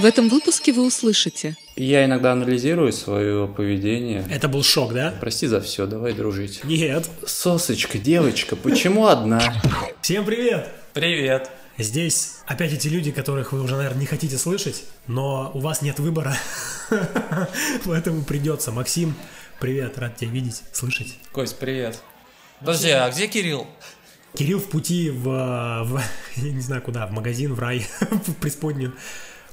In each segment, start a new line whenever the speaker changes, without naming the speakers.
В этом выпуске вы услышите
Я иногда анализирую свое поведение.
Это был шок, да?
Прости за все, давай дружить.
Нет.
Сосочка, девочка, почему одна?
Всем привет!
Привет.
Здесь опять эти люди, которых вы уже, наверное, не хотите слышать, но у вас нет выбора, поэтому придется. Максим, привет, рад тебя видеть, слышать.
Кость, привет.
Подожди, а где Кирилл?
Кирилл в пути в, в я не знаю куда, в магазин, в рай, в преисподнюю,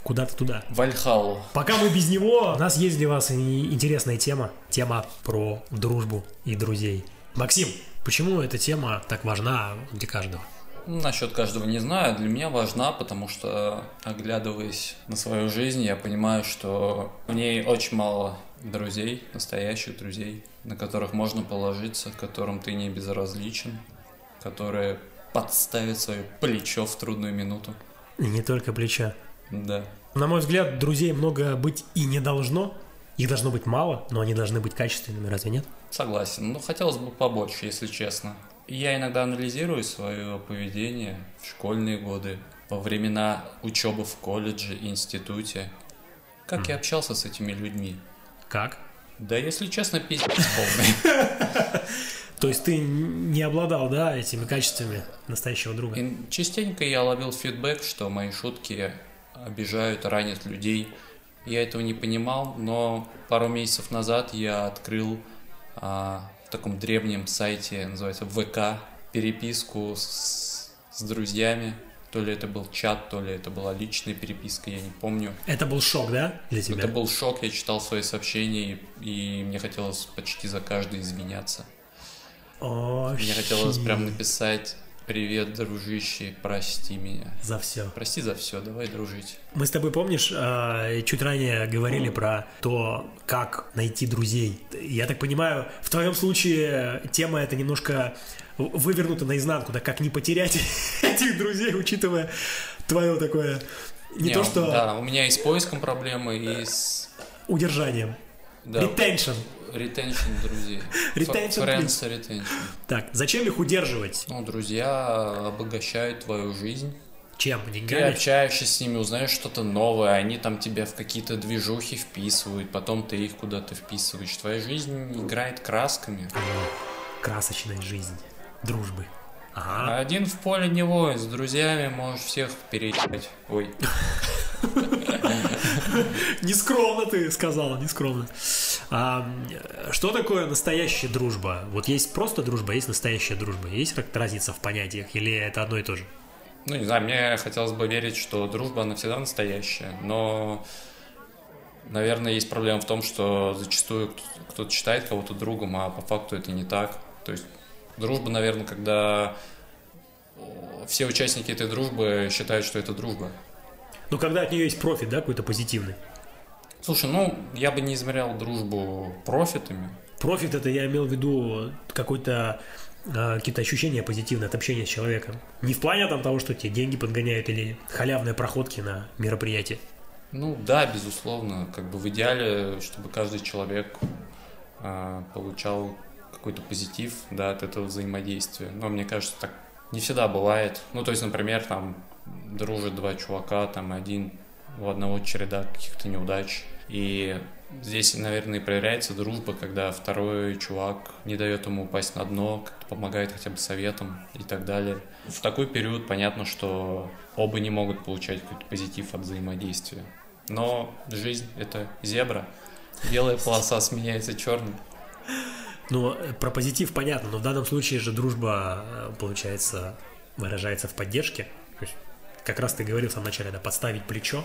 куда-то туда.
Вальхалу.
Пока мы без него, у нас есть для вас интересная тема, тема про дружбу и друзей. Максим, почему эта тема так важна для каждого?
Ну, Насчет каждого не знаю, для меня важна, потому что, оглядываясь на свою жизнь, я понимаю, что в ней очень мало друзей, настоящих друзей, на которых можно положиться, которым ты не безразличен, которые подставят свое плечо в трудную минуту.
И не только плеча.
Да.
На мой взгляд, друзей много быть и не должно. Их должно быть мало, но они должны быть качественными, разве нет?
Согласен. Ну, хотелось бы побольше, если честно. Я иногда анализирую свое поведение в школьные годы, во времена учебы в колледже, институте. Как я общался с этими людьми?
Как?
Да, если честно, пиздец полный.
То есть ты не обладал, да, этими качествами настоящего друга?
И частенько я ловил фидбэк, что мои шутки обижают, ранят людей. Я этого не понимал, но пару месяцев назад я открыл а, в таком древнем сайте, называется ВК, переписку с, с друзьями. То ли это был чат, то ли это была личная переписка, я не помню.
Это был шок, да, для тебя?
Это был шок, я читал свои сообщения, и, и мне хотелось почти за каждый извиняться.
О,
Мне хотелось прям написать «Привет, дружище, прости меня».
За все.
Прости за все, давай дружить.
Мы с тобой, помнишь, э, чуть ранее говорили про то, как найти друзей. Я так понимаю, в твоем случае тема эта немножко вывернута наизнанку, да как не потерять этих друзей, учитывая твое такое, не, то что
Да, у меня и с поиском проблемы, и с...
удержанием.
Да,
Retention.
Retention друзей.
Retention,
Friends retention.
Так, зачем их удерживать?
Ну, друзья обогащают твою жизнь.
Чем?
Ты
Деньгами?
общаешься с ними, узнаешь что-то новое, они там тебя в какие-то движухи вписывают, потом ты их куда-то вписываешь. Твоя жизнь играет красками.
Красочная жизнь. Дружбы. Ага.
Один в поле не воин, с друзьями можешь всех переебать. Ой.
Нескромно ты сказала, нескромно. А, что такое настоящая дружба? Вот есть просто дружба, есть настоящая дружба. Есть как-то разница в понятиях или это одно и то же?
Ну, не знаю, мне хотелось бы верить, что дружба, она всегда настоящая, но, наверное, есть проблема в том, что зачастую кто- кто-то считает кого-то другом, а по факту это не так. То есть дружба, наверное, когда э, все участники этой дружбы считают, что это дружба.
Ну, когда от нее есть профит, да, какой-то позитивный.
Слушай, ну, я бы не измерял дружбу профитами.
Профит это я имел в виду какой-то а, какие-то ощущения позитивные от общения с человеком. Не в плане там того, что тебе деньги подгоняют или халявные проходки на мероприятие.
Ну да, безусловно, как бы в идеале, чтобы каждый человек а, получал какой-то позитив, да, от этого взаимодействия. Но мне кажется, так не всегда бывает. Ну, то есть, например, там дружат два чувака, там один у одного череда каких-то неудач. И здесь, наверное, и проверяется дружба, когда второй чувак не дает ему упасть на дно, помогает хотя бы советом и так далее. В такой период понятно, что оба не могут получать какой-то позитив от взаимодействия. Но жизнь — это зебра. Белая полоса сменяется черной.
Ну, про позитив понятно, но в данном случае же дружба, э, получается, выражается в поддержке. Как раз ты говорил в самом начале, да, подставить плечо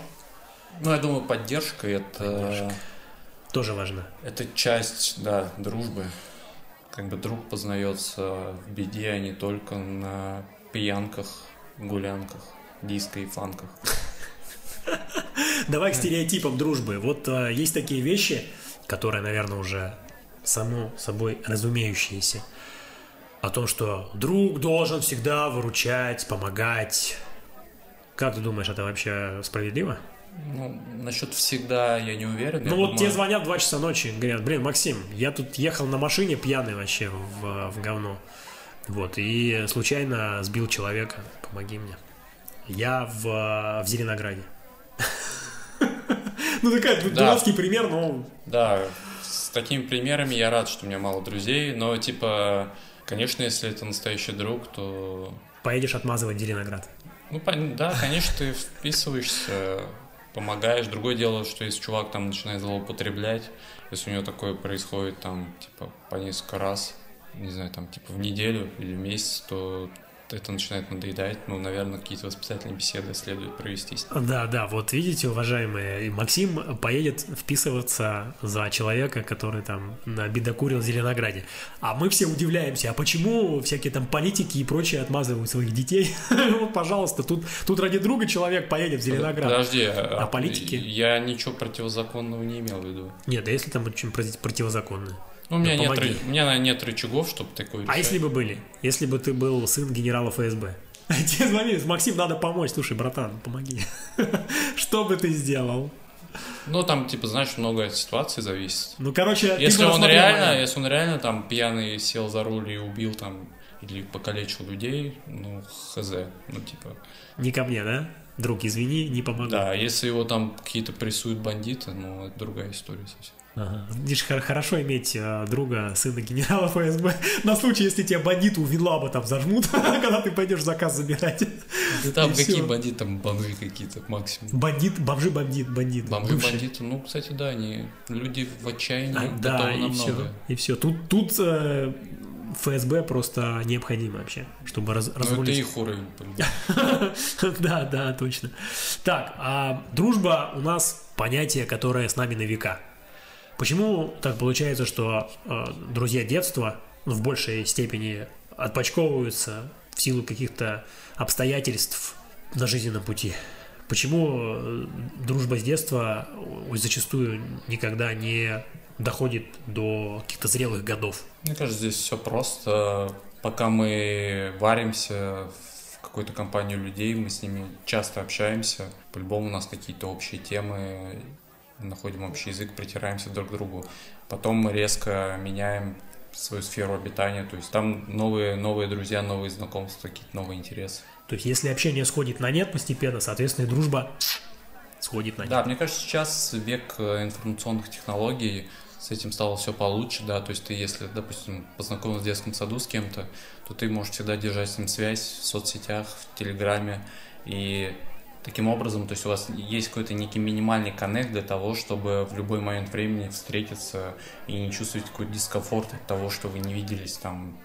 Ну, я думаю, поддержка — это,
Поддержка. тоже важно.
это часть, да, дружбы. Как бы друг познается в беде, а не только на пьянках, гулянках, диско и фанках.
Давай к стереотипам дружбы. Вот э, есть такие вещи, которые, наверное, уже само собой разумеющиеся. О том, что друг должен всегда выручать, помогать. Как ты думаешь, это вообще справедливо?
Ну, насчет всегда я не уверен.
Ну вот
думаю,
тебе звонят в 2 часа ночи, говорят, блин, Максим, я тут ехал на машине пьяный вообще в, в говно. Вот, и случайно сбил человека, помоги мне. Я в, в Зеленограде. Ну, такая дурацкий пример, но...
Да, с такими примерами я рад, что у меня мало друзей, но, типа, конечно, если это настоящий друг, то
Поедешь отмазывать Зеленоград.
Ну, да, конечно, ты вписываешься, помогаешь. Другое дело, что если чувак там начинает злоупотреблять, если у него такое происходит там, типа, по несколько раз, не знаю, там, типа, в неделю или в месяц, то это начинает надоедать. Ну, наверное, какие-то воспитательные беседы следует провести.
Да, да, вот видите, уважаемые, Максим поедет вписываться за человека, который там бедокурил в Зеленограде. А мы все удивляемся, а почему всякие там политики и прочие отмазывают своих детей? Вот, пожалуйста, тут, тут ради друга человек поедет в Зеленоград.
Подожди,
А политики?
Я ничего противозаконного не имел в виду.
Нет, да если там очень проти- противозаконно.
Ну, у меня,
Да
нет,
помоги.
у меня нет рычагов, чтобы такое
А если бы были? Если бы ты был сын генерала ФСБ? Тебе звонили, Максим, надо помочь. Слушай, братан, помоги. Что бы ты сделал?
Ну, там, типа, знаешь, много от ситуации зависит.
Ну, короче,
Если он реально, если он реально там пьяный сел за руль и убил там или покалечил людей, ну, хз, ну, типа,
Не ко мне, да? Друг, извини, не помогу.
да, если его там какие-то прессуют бандиты, ну, это другая история совсем.
Ага. Видишь, хор- хорошо иметь э, друга, сына генерала ФСБ, на случай, если тебя бандиты у Винлаба там зажмут, когда ты пойдешь заказ забирать.
Да там
И
какие
всё.
бандиты, там бомжи какие-то максимум.
Бандит, бомжи, бандит, бандит.
Бомжи,
бывшие.
бандиты, ну, кстати, да, они люди в отчаянии
А, Да, и все.
многое.
И все. Тут, тут э, ФСБ просто необходимо вообще, чтобы раз,
Ну, это
разрулить.
их уровень.
Да, да, точно. Так, а дружба у нас понятие, которое с нами на века. Почему так получается, что э, друзья детства ну, в большей степени отпочковываются в силу каких-то обстоятельств на жизненном пути? Почему э, дружба с детства зачастую никогда не доходит до каких-то зрелых годов?
Мне кажется, здесь все просто. Пока мы варимся в какой-то компании людей, мы с ними часто общаемся. По-любому у нас какие-то общие темы, находим общий язык, притираемся друг к другу. Потом мы резко меняем свою сферу обитания, то есть там новые, новые друзья, новые знакомства, какие-то новые интересы.
То есть, если общение сходит на нет постепенно, соответственно, и дружба сходит на нет.
Да, мне кажется, сейчас век э, информационных технологий, с этим стало все получше, да, то есть ты, если, допустим, познакомился в детском саду с кем-то, то ты можешь всегда держать с ним связь в соцсетях, в Телеграме, и таким образом, то есть у вас есть какой-то некий минимальный коннект для того, чтобы в любой момент времени встретиться и не чувствовать какой-то дискомфорт от того, что вы не виделись там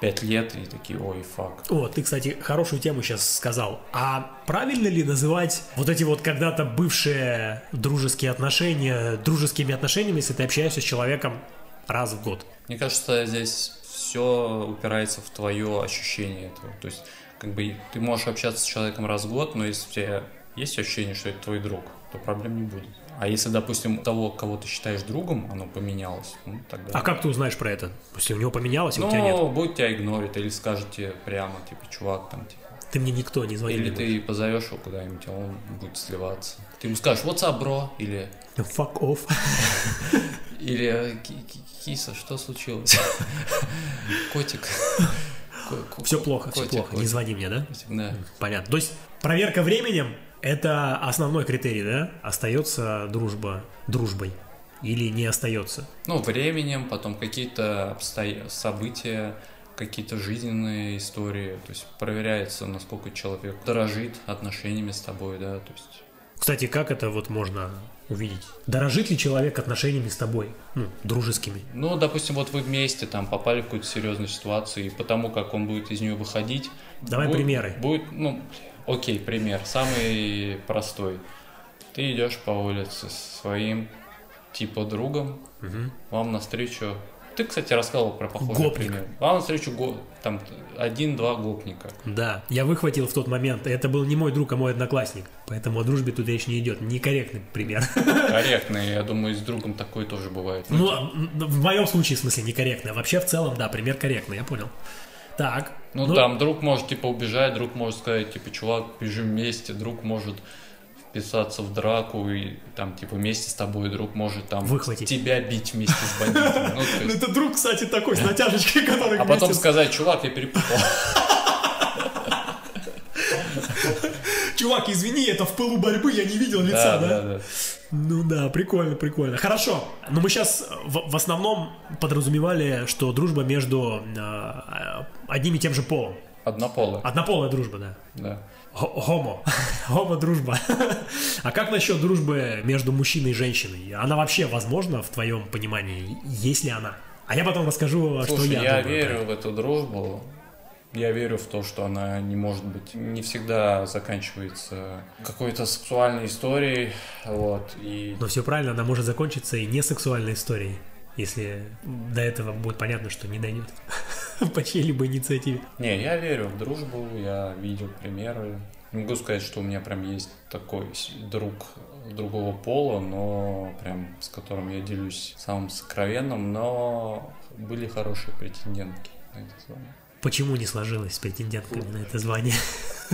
пять лет и такие, ой, фак.
О, ты, кстати, хорошую тему сейчас сказал. А правильно ли называть вот эти вот когда-то бывшие дружеские отношения дружескими отношениями, если ты общаешься с человеком раз в год?
Мне кажется, здесь все упирается в твое ощущение этого. То есть, как бы ты можешь общаться с человеком раз в год, но если у тебя есть ощущение, что это твой друг, то проблем не будет. А если, допустим, того, кого ты считаешь другом, оно поменялось, ну, тогда...
А как ты узнаешь про это? Если у него поменялось, а
ну,
у тебя нет.
будет тебя игнорить, или скажете прямо, типа, чувак, там, типа...
Ты мне никто не звонил.
Или ты позовешь его куда-нибудь, а он будет сливаться. Ты ему скажешь, what's up, bro? Или,
Fuck off.
или «Ки- ки- киса, что случилось? Котик.
Все плохо, все плохо. Не звони мне, да?
Да.
Понятно. То есть проверка временем – это основной критерий, да? Остается дружба дружбой или не остается?
Ну, временем, потом какие-то обстоя- события, какие-то жизненные истории. То есть проверяется, насколько человек дорожит отношениями с тобой, да, то есть...
Кстати, как это вот можно увидеть? Дорожит ли человек отношениями с тобой? Ну, дружескими.
Ну, допустим, вот вы вместе там попали в какую-то серьезную ситуацию, и потому как он будет из нее выходить...
Давай
будет-
примеры.
Будет, ну, окей, пример, самый простой. Ты идешь по улице со своим типа другом, вам навстречу... Ты, кстати, рассказывал про похожий
Гопник.
пример. Вам навстречу го- там один-два гопника.
Да, я выхватил в тот момент. Это был не мой друг, а мой одноклассник. Поэтому о дружбе тут речь не идет. Некорректный пример.
Корректно, и я думаю, с другом такое тоже бывает.
Ну, м, в моем случае, в смысле, некорректный. Вообще, в целом, да, пример корректный, я понял. Так.
Ну, там друг может типа убежать, друг может сказать, типа, чувак, бежим вместе, друг может вписаться в драку и там типа вместе с тобой друг может там
Выхватить.
тебя бить вместе с бандитами. Ну, есть-
Это друг, кстати, такой с натяжечкой, который
А потом сказать, чувак, я перепутал.
Чувак, извини, это в пылу борьбы, я не видел лица, да?
да, да.
Ну да, прикольно, прикольно. Хорошо, но мы сейчас в, в основном подразумевали, что дружба между э, одним и тем же полом.
Однополый.
Однополая дружба, да.
Да.
Хомо. Хомо дружба. А как насчет дружбы между мужчиной и женщиной? Она вообще возможна в твоем понимании? Есть ли она? А я потом расскажу, что
Слушай,
я,
я,
думаю
верю
это.
в эту дружбу. Я верю в то, что она не может быть, не всегда заканчивается какой-то сексуальной историей, вот, и
Но все правильно, она может закончиться и не сексуальной историей, если до этого будет понятно, что не дойдет по чьей-либо инициативе.
Не, я верю в дружбу, я видел примеры. Не могу сказать, что у меня прям есть такой друг другого пола, но прям с которым я делюсь самым сокровенным, но были хорошие претендентки на это звание.
Почему не сложилось с претендентками на это звание?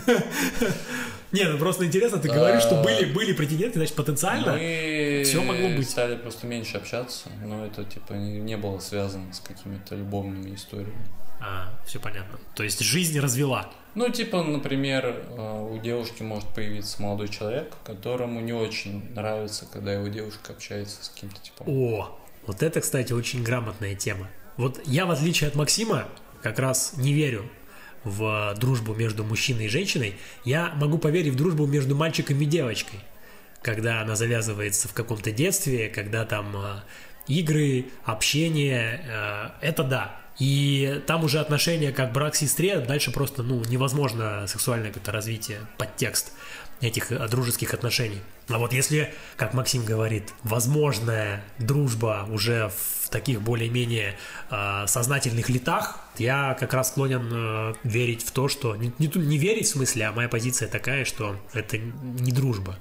Не, ну просто интересно, ты говоришь, что были, были претенденты, значит, потенциально. Всё могло быть.
стали просто меньше общаться, но это типа не, было связано с какими-то любовными историями.
А, все понятно. То есть жизнь развела.
Ну, типа, например, э, у девушки может появиться молодой человек, которому не очень нравится, когда его девушка общается с каким-то типом.
О, вот это, кстати, очень грамотная тема. Вот я, в отличие от Максима, как раз не верю в дружбу между мужчиной и женщиной. Я могу поверить в дружбу между мальчиком и девочкой. Когда она завязывается в каком-то детстве, когда там э, игры, общение, э, это да. И там уже отношения как брат к сестре, дальше просто, ну, невозможно сексуальное какое-то развитие, подтекст этих э, дружеских отношений. А вот если, как Максим говорит, возможная дружба уже в таких более-менее э, сознательных летах, я как раз склонен э, верить в то, что... Не, не, не верить в смысле, а моя позиция такая, что это не дружба.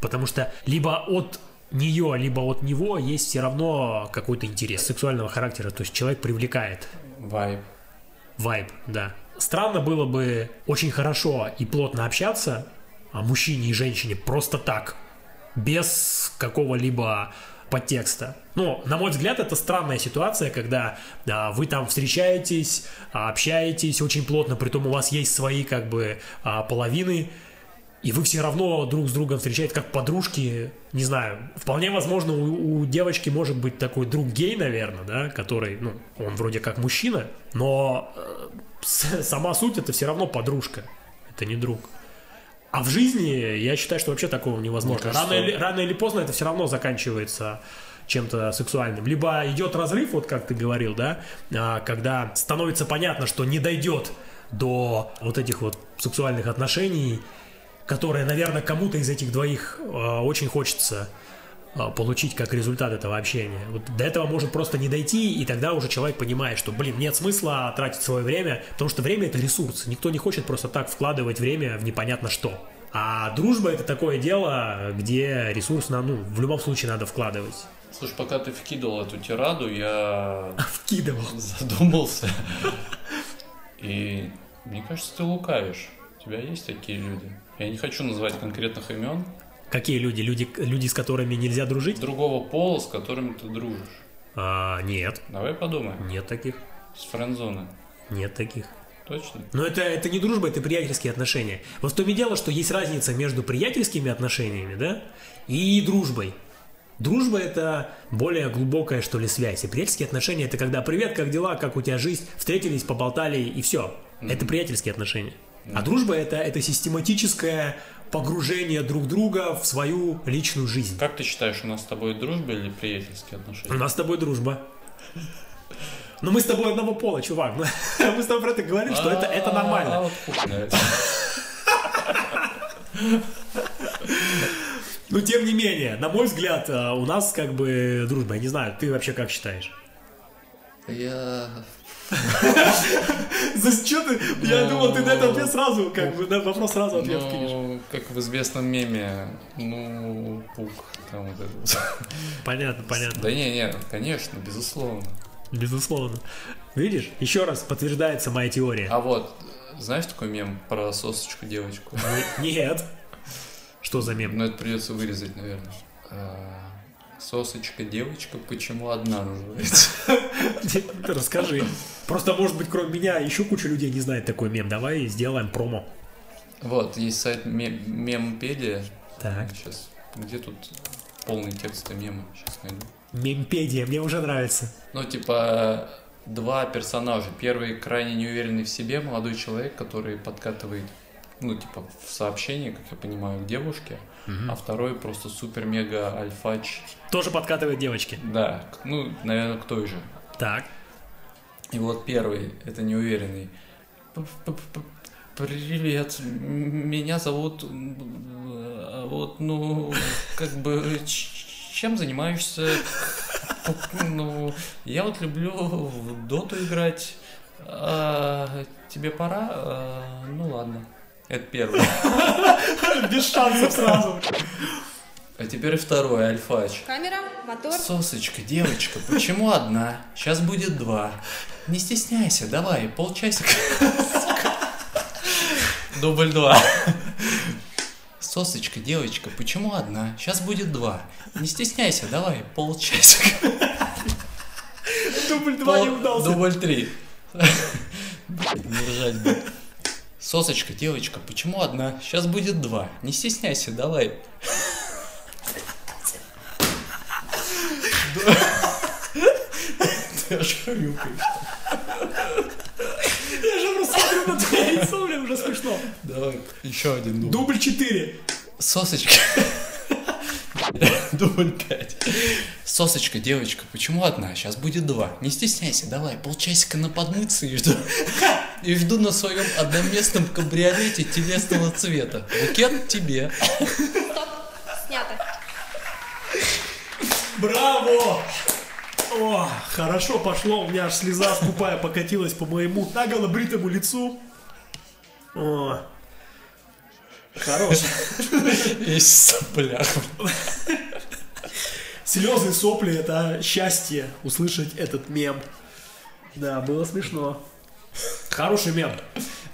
Потому что либо от нее, либо от него есть все равно какой-то интерес сексуального характера. То есть человек привлекает
Вайб.
вайб, да. Странно было бы очень хорошо и плотно общаться а мужчине и женщине просто так, без какого-либо подтекста. Ну, на мой взгляд, это странная ситуация, когда а, вы там встречаетесь, а, общаетесь очень плотно, при том у вас есть свои как бы а, половины, и вы все равно друг с другом встречаетесь как подружки, не знаю, вполне возможно у, у девочки может быть такой друг гей, наверное, да, который, ну, он вроде как мужчина, но э, сама суть это все равно подружка, это не друг. А в жизни я считаю, что вообще такого невозможно.
Кажется,
рано, или, рано или поздно это все равно заканчивается чем-то сексуальным. Либо идет разрыв, вот как ты говорил, да, а, когда становится понятно, что не дойдет до вот этих вот сексуальных отношений, которые, наверное, кому-то из этих двоих а, очень хочется получить как результат этого общения. Вот до этого может просто не дойти, и тогда уже человек понимает, что, блин, нет смысла тратить свое время, потому что время это ресурс. Никто не хочет просто так вкладывать время в непонятно что. А дружба это такое дело, где ресурс на, ну, в любом случае надо вкладывать.
Слушай, пока ты вкидывал эту тираду, я
Вкидывал.
задумался. И мне кажется, ты лукавишь. У тебя есть такие люди. Я не хочу называть конкретных имен.
Какие люди? Люди, люди с которыми нельзя дружить?
Другого пола, с которыми ты дружишь.
А, нет,
Давай подумаем.
нет таких.
С френдзоны.
Нет таких.
Точно?
Но это, это не дружба, это приятельские отношения. Вот в том и дело, что есть разница между приятельскими отношениями, да, и дружбой. Дружба – это более глубокая, что ли, связь. И приятельские отношения – это когда «Привет, как дела? Как у тебя жизнь?» Встретились, поболтали, и все. Это приятельские отношения. А дружба – это, это систематическое погружение друг друга в свою личную жизнь.
Как ты считаешь, у нас с тобой дружба или приятельские
У
отношения?
нас с тобой дружба. Но мы с тобой одного пола, чувак. Мы с тобой про это говорим, что это, это нормально.
А.
Но тем не менее, на мой взгляд, э, у нас как бы дружба. Я не знаю, ты вообще как считаешь?
Я...
За что ты? Я
Ну,
думал, ты на этот ответ сразу, как бы, на вопрос сразу ответ кинешь.
Ну, как в известном меме, ну, пук, там вот это.
Понятно, понятно.
Да не, не, конечно, безусловно.
Безусловно. Видишь, еще раз подтверждается моя теория.
А вот, знаешь такой мем про сосочку девочку?
Нет. Что за мем?
Ну, это придется вырезать, наверное. Сосочка девочка, почему одна называется?
Расскажи. Просто, может быть, кроме меня, еще куча людей не знает такой мем. Давай сделаем промо.
Вот, есть сайт Ме- Мемпедия.
Так.
Сейчас, где тут полный текст мема? Сейчас найду.
Мемпедия, мне уже нравится.
Ну, типа, два персонажа. Первый крайне неуверенный в себе молодой человек, который подкатывает, ну, типа, в сообщении, как я понимаю, к девушке. А второй просто супер-мега альфач.
Тоже подкатывает девочки.
Да, ну, наверное, к той же.
Так.
И вот первый, это неуверенный. Привет, меня зовут, а вот, ну, как бы, чем занимаешься? Ну, я вот люблю в доту играть. А, тебе пора? А, ну ладно. Это первый.
Без шансов сразу.
А теперь второй, альфач.
Камера, мотор.
Сосочка, девочка, почему одна? Сейчас будет два. Не стесняйся, давай, полчасика. Дубль два. Сосочка, девочка, почему одна? Сейчас будет два. Не стесняйся, давай, полчасика.
Дубль два не удался.
Дубль три. Не ржать бы. Сосочка, девочка, почему одна? Сейчас будет два. Не стесняйся, давай. Ты аж хрюкаешь.
Я же просто смотрю на твое лицо, блин, уже смешно.
Давай, еще один дубль.
Дубль 4.
Сосочка. Дубль пять. Сосочка, девочка, почему одна? Сейчас будет два. Не стесняйся, давай, полчасика на подмыться и жду. И жду на своем одноместном кабриолете телесного цвета. Букет тебе.
Стоп. Снято.
Браво! О, хорошо пошло, у меня аж слеза скупая покатилась по моему наголо бритому лицу. О, хорош.
Есть сопля.
Слезы, сопли — это счастье услышать этот мем. Да, было смешно. Хороший мем.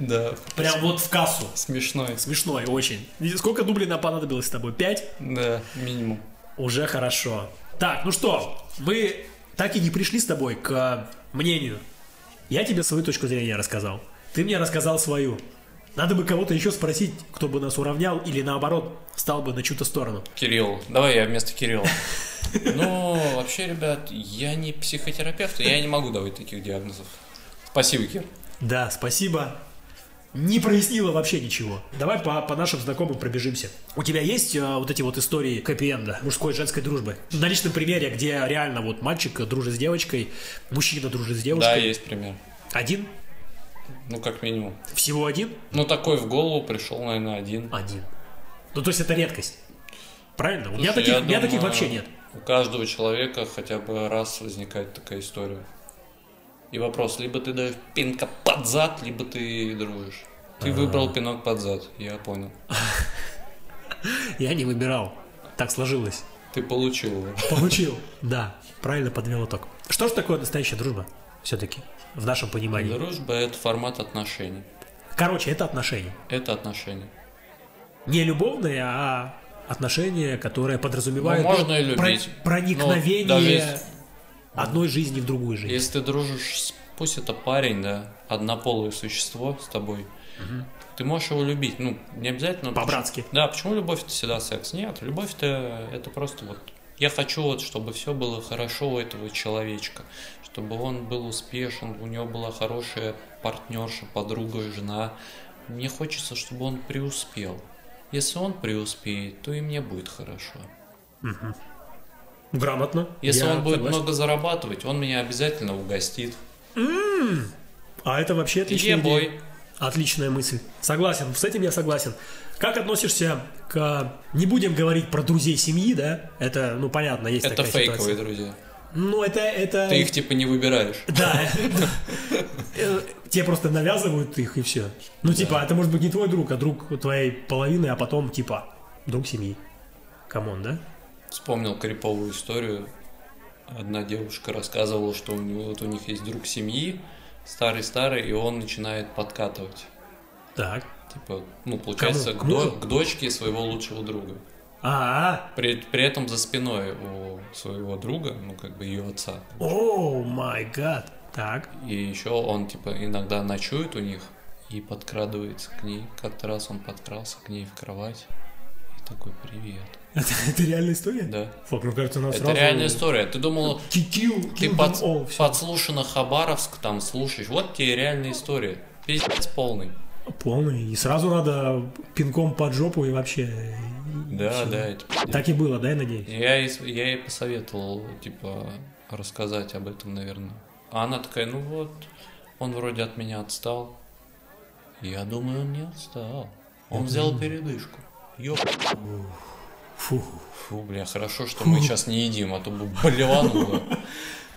Да,
Прям вот в кассу.
смешной.
Смешной очень. Сколько дублей нам понадобилось с тобой? Пять?
Да, минимум.
Уже хорошо. Так, ну что, мы так и не пришли с тобой к мнению. Я тебе свою точку зрения рассказал. Ты мне рассказал свою. Надо бы кого-то еще спросить, кто бы нас уравнял или наоборот стал бы на чью-то сторону.
Кирилл. Давай я вместо Кирилла. Ну, вообще, ребят, я не психотерапевт, и я не могу давать таких диагнозов. Спасибо, Кир.
Да, спасибо. Не прояснило вообще ничего. Давай по, по нашим знакомым пробежимся. У тебя есть э, вот эти вот истории хэппи-энда, мужской и женской дружбы? На личном примере, где реально вот мальчик дружит с девочкой, мужчина дружит с
Да,
девушкой.
есть пример.
Один?
Ну, как минимум.
Всего один?
Ну, такой в голову пришел, наверное, один.
Один. Ну, то есть это редкость. Правильно? У меня,
Слушай,
таких,
я
у меня таких вообще нет.
У каждого человека хотя бы раз возникает такая история. И вопрос, либо ты даешь пинка под зад, либо ты дружишь. Ты выбрал пинок под зад, я понял.
Я не выбирал. Так сложилось.
Ты получил его.
Получил. Да, правильно подвел итог. Что же такое настоящая дружба? Все-таки, в нашем понимании.
Дружба – это формат отношений.
Короче, это отношения.
Это отношения.
Не любовные, а отношения, которые подразумевают
Ну, можно и любить.
проникновение
Ну, даже если-
одной жизни в другую жизнь.
Если ты дружишь, с- пусть это парень, да, однополое существо с тобой, ты можешь его любить. Ну, не обязательно...
По-братски.
Да, почему любовь это всегда секс? Нет, любовь это, это просто вот... Я хочу вот, чтобы все было хорошо у этого человечка, чтобы он был успешен, у него была хорошая партнерша, подруга, жена. Мне хочется, чтобы он преуспел. Если он преуспеет, то и мне будет хорошо.
Грамотно.
Если
Я
он будет
согласен.
много зарабатывать, он меня обязательно угостит.
А это вообще отличная
Ебой.
идея. Отличная мысль. Согласен, с этим я согласен. Как относишься к... Не будем говорить про друзей семьи, да? Это, ну, понятно, есть
Это
такая
фейковые
ситуация.
друзья.
Ну, это... это...
Ты их типа не выбираешь.
Да. Тебе просто навязывают их и все. Ну, типа, это может быть не твой друг, а друг твоей половины, а потом, типа, друг семьи. Come on, да?
Вспомнил криповую историю. Одна девушка рассказывала, что у, него, вот у них есть друг семьи, старый-старый, и он начинает подкатывать.
Так.
Типа, ну, получается, к, до- к дочке своего лучшего друга.
А,
При, при этом за спиной у своего друга, ну, как бы ее отца.
oh my god. Так.
И еще он, типа, иногда ночует у них, и подкрадывается к ней. Как-то раз он подкрался к ней в кровать и такой «Привет».
Это, это реальная история?
Да.
Фак, ну кажется, нас
Это
сразу...
реальная история. Ты думал,
Ки- kill-
ты
kill them
под,
all,
подслушано Хабаровск там слушаешь. Вот тебе реальная история. Пиздец полный.
Полный. И сразу надо пинком под жопу и вообще...
Да,
всё.
да, это.
Так и было, да, я надеюсь?
Я я ей посоветовал, типа, рассказать об этом, наверное. А она такая, ну вот, он вроде от меня отстал. Я думаю, он не отстал. Он взял передышку. Ёп.
Фу.
Фу, бля, хорошо, что мы сейчас не едим, а то бы болевануло.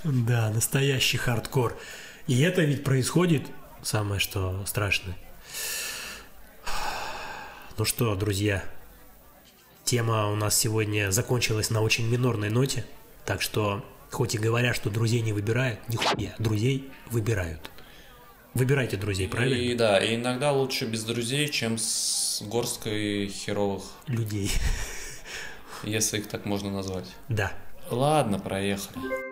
Да, настоящий хардкор. И это ведь происходит, самое что страшное. Ну что, друзья, тема у нас сегодня закончилась на очень минорной ноте, так что, хоть и говорят, что друзей не выбирают, нихуя, друзей выбирают. Выбирайте друзей, правильно?
И да, и иногда лучше без друзей, чем с горсткой херовых,
Людей.
если их так можно назвать.
Да.
Ладно, проехали.